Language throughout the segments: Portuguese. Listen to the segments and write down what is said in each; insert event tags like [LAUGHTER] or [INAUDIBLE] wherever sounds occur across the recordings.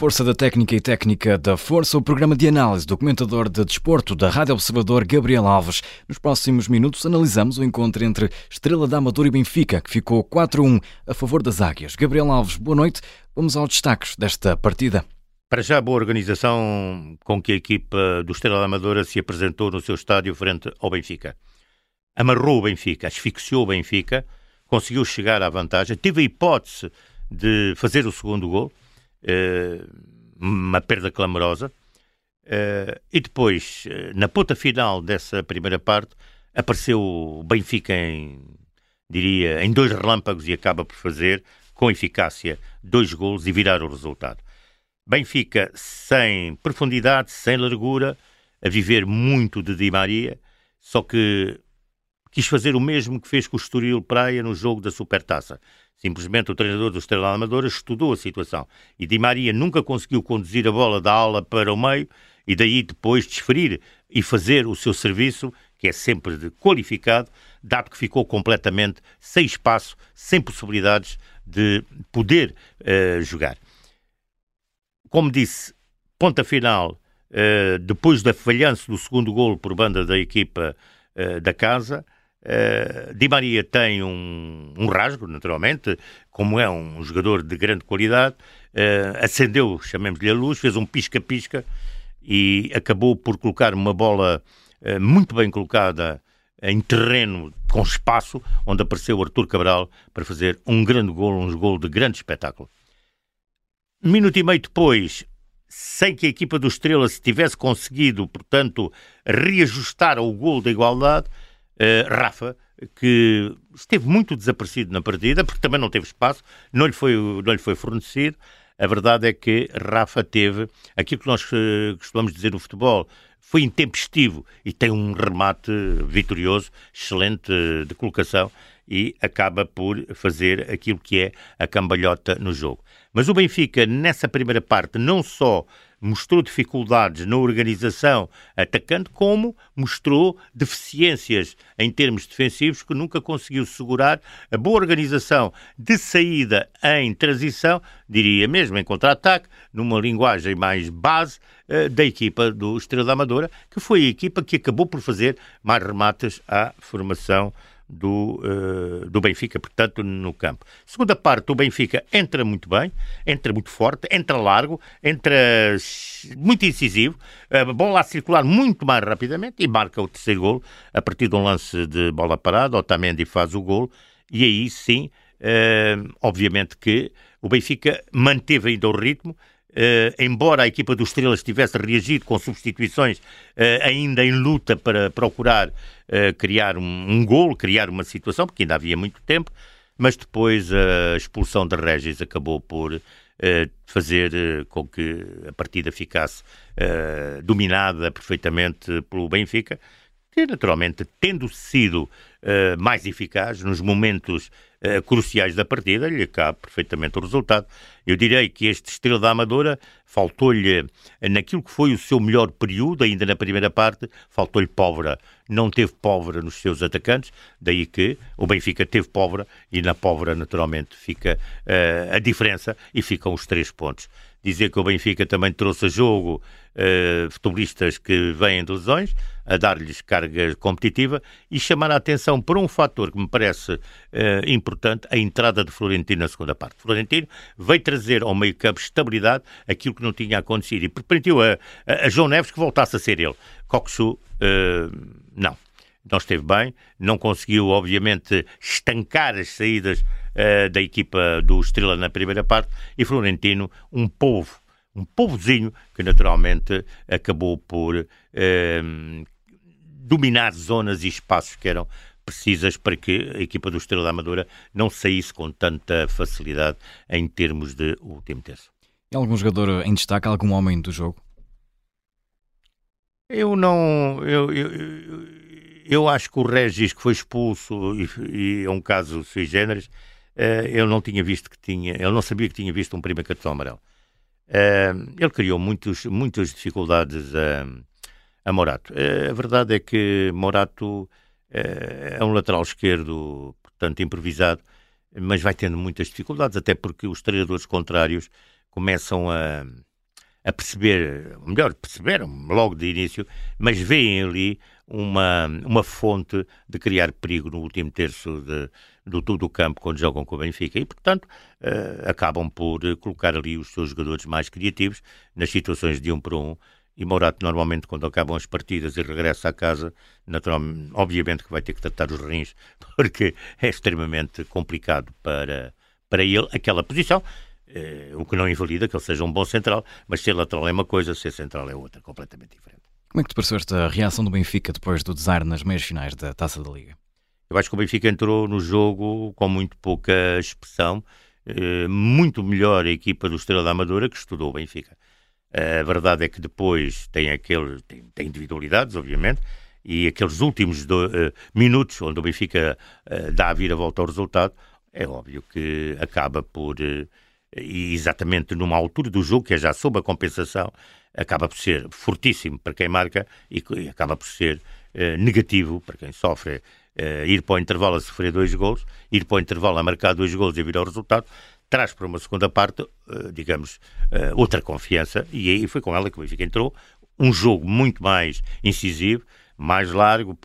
Força da Técnica e Técnica da Força, o programa de análise do comentador de desporto da Rádio Observador Gabriel Alves. Nos próximos minutos analisamos o encontro entre Estrela da Amadora e Benfica, que ficou 4-1 a favor das Águias. Gabriel Alves, boa noite. Vamos aos destaques desta partida. Para já, boa organização com que a equipa do Estrela da Amadora se apresentou no seu estádio frente ao Benfica. Amarrou o Benfica, asfixiou o Benfica, conseguiu chegar à vantagem, teve a hipótese de fazer o segundo gol, uma perda clamorosa, eh, e depois, eh, na ponta final dessa primeira parte, apareceu o Benfica em, diria, em dois relâmpagos e acaba por fazer, com eficácia, dois gols e virar o resultado. Benfica sem profundidade, sem largura, a viver muito de Di Maria, só que quis fazer o mesmo que fez com o Estoril Praia no jogo da Supertaça. Simplesmente o treinador do Estrela Amadora estudou a situação e Di Maria nunca conseguiu conduzir a bola da aula para o meio e daí depois desferir e fazer o seu serviço, que é sempre qualificado, dado que ficou completamente sem espaço, sem possibilidades de poder uh, jogar. Como disse, ponta final, uh, depois da falhança do segundo golo por banda da equipa uh, da casa, Uh, Di Maria tem um, um, rasgo, naturalmente, como é um jogador de grande qualidade, uh, acendeu, chamemos-lhe a luz, fez um pisca-pisca e acabou por colocar uma bola uh, muito bem colocada em terreno com espaço, onde apareceu o Artur Cabral para fazer um grande gol, um gol de grande espetáculo. Minuto e meio depois, sem que a equipa do Estrela se tivesse conseguido, portanto, reajustar ao gol da igualdade, Rafa, que esteve muito desaparecido na partida, porque também não teve espaço, não lhe foi, não lhe foi fornecido. A verdade é que Rafa teve aquilo que nós uh, costumamos dizer no futebol, foi intempestivo e tem um remate vitorioso, excelente uh, de colocação e acaba por fazer aquilo que é a cambalhota no jogo. Mas o Benfica, nessa primeira parte, não só mostrou dificuldades na organização atacante, como mostrou deficiências em termos defensivos que nunca conseguiu segurar. A boa organização de saída em transição, diria mesmo em contra-ataque, numa linguagem mais base eh, da equipa do Estrela Amadora, que foi a equipa que acabou por fazer mais remates à formação do, uh, do Benfica, portanto, no campo. Segunda parte, o Benfica entra muito bem, entra muito forte, entra largo, entra muito incisivo, uh, bola a circular muito mais rapidamente e marca o terceiro gol a partir de um lance de bola parada. Otamendi faz o gol e aí sim, uh, obviamente que o Benfica manteve ainda o ritmo, Uh, embora a equipa dos Estrelas tivesse reagido com substituições uh, ainda em luta para procurar uh, criar um, um gol, criar uma situação, porque ainda havia muito tempo, mas depois a expulsão de Regis acabou por fazer com que a partida ficasse dominada perfeitamente pelo Benfica, que naturalmente, tendo sido mais eficaz nos momentos uh, cruciais da partida, lhe cabe perfeitamente o resultado. Eu direi que este Estrela da Amadora faltou-lhe, naquilo que foi o seu melhor período, ainda na primeira parte, faltou-lhe pólvora. Não teve pólvora nos seus atacantes, daí que o Benfica teve pólvora e na pólvora, naturalmente, fica uh, a diferença e ficam os três pontos dizer que o Benfica também trouxe a jogo uh, futebolistas que vêm de lesões, a dar-lhes carga competitiva e chamar a atenção para um fator que me parece uh, importante, a entrada de Florentino na segunda parte. Florentino veio trazer ao meio campo estabilidade, aquilo que não tinha acontecido, e permitiu a, a, a João Neves que voltasse a ser ele. Coxu, uh, não. Não esteve bem, não conseguiu, obviamente, estancar as saídas uh, da equipa do Estrela na primeira parte e Florentino, um povo, um povozinho que naturalmente acabou por uh, dominar zonas e espaços que eram precisas para que a equipa do Estrela da Amadora não saísse com tanta facilidade em termos de último terço. E algum jogador em destaque, algum homem do jogo? Eu não. Eu, eu, eu, acho que o Regis, que foi expulso, e, e é um caso sui generis, uh, ele não tinha visto que tinha, ele não sabia que tinha visto um primeiro cartão amarelo. Uh, ele criou muitos, muitas dificuldades a, a Morato. Uh, a verdade é que Morato é um lateral esquerdo, portanto, improvisado, mas vai tendo muitas dificuldades, até porque os treinadores contrários começam a, a perceber, melhor, perceberam logo de início, mas veem ali uma, uma fonte de criar perigo no último terço de, do todo o campo quando jogam com o Benfica e, portanto, uh, acabam por colocar ali os seus jogadores mais criativos nas situações de um para um. E Morato, normalmente, quando acabam as partidas e regressa à casa, naturalmente, obviamente que vai ter que tratar os rins, [LAUGHS] porque é extremamente complicado para, para ele aquela posição. Uh, o que não invalida que ele seja um bom central, mas ser lateral é uma coisa, ser central é outra, completamente diferente. Como é que te pareceu esta reação do Benfica depois do desar nas meias finais da Taça da Liga? Eu acho que o Benfica entrou no jogo com muito pouca expressão, uh, muito melhor a equipa do Estrela da Amadora que estudou o Benfica. Uh, a verdade é que depois tem aquele, tem, tem individualidades, obviamente, e aqueles últimos do, uh, minutos onde o Benfica dá a vira-volta ao resultado, é óbvio que acaba por e exatamente numa altura do jogo, que é já sob a compensação, acaba por ser fortíssimo para quem marca e, e acaba por ser eh, negativo para quem sofre eh, ir para o intervalo a sofrer dois gols, ir para o intervalo a marcar dois gols e virar o resultado, traz para uma segunda parte, eh, digamos, eh, outra confiança. E aí foi com ela que o Benfica entrou, um jogo muito mais incisivo, mais largo,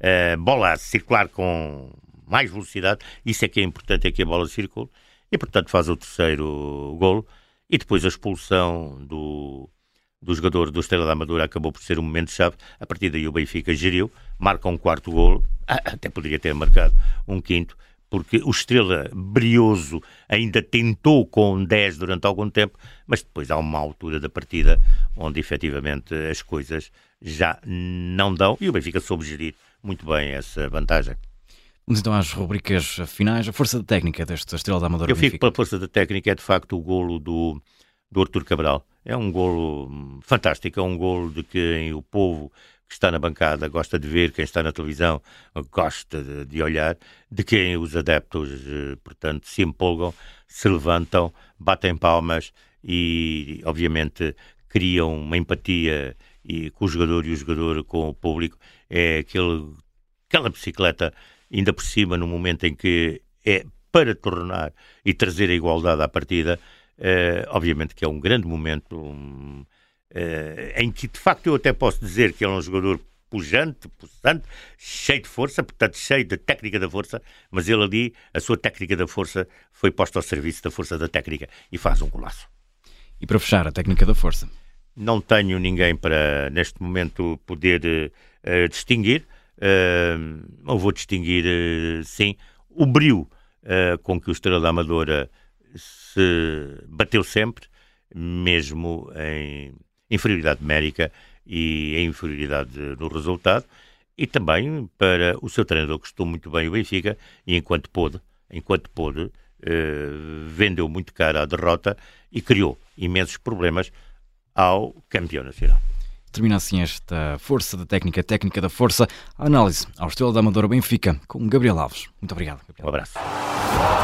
eh, bola a circular com mais velocidade, isso é que é importante, é que a bola circule, e, portanto, faz o terceiro golo. E depois a expulsão do, do jogador do Estrela da Amadora acabou por ser um momento-chave. A partir daí o Benfica geriu, marca um quarto golo, ah, até poderia ter marcado um quinto, porque o Estrela brioso ainda tentou com 10 durante algum tempo, mas depois há uma altura da partida onde efetivamente as coisas já não dão e o Benfica soube gerir muito bem essa vantagem. Vamos então às rubricas finais. A força da técnica desta Estrela da Amadora Eu fico pela força da técnica, é de facto o golo do, do Artur Cabral. É um golo hum, fantástico, é um golo de quem o povo que está na bancada gosta de ver, quem está na televisão gosta de, de olhar, de quem os adeptos, eh, portanto, se empolgam, se levantam, batem palmas e, obviamente, criam uma empatia e, com o jogador e o jogador com o público. É aquele, aquela bicicleta ainda por cima no momento em que é para tornar e trazer a igualdade à partida, uh, obviamente que é um grande momento um, uh, em que de facto eu até posso dizer que ele é um jogador pujante, pulsante, cheio de força, portanto cheio de técnica da força, mas ele ali, a sua técnica da força foi posta ao serviço da força da técnica e faz um golaço. E para fechar, a técnica da força? Não tenho ninguém para, neste momento, poder uh, distinguir. Uh, não vou distinguir, uh, sim, o brilho uh, com que o Estrela Amadora se bateu sempre, mesmo em inferioridade numérica e em inferioridade no resultado, e também para o seu treinador que estou muito bem o Benfica, e enquanto pôde, enquanto pôde, vendeu muito caro a derrota e criou imensos problemas ao campeão nacional. Termina assim esta Força da Técnica, Técnica da Força, a análise ao Estrela da Amadora Benfica, com Gabriel Alves. Muito obrigado. Gabriel. Um abraço.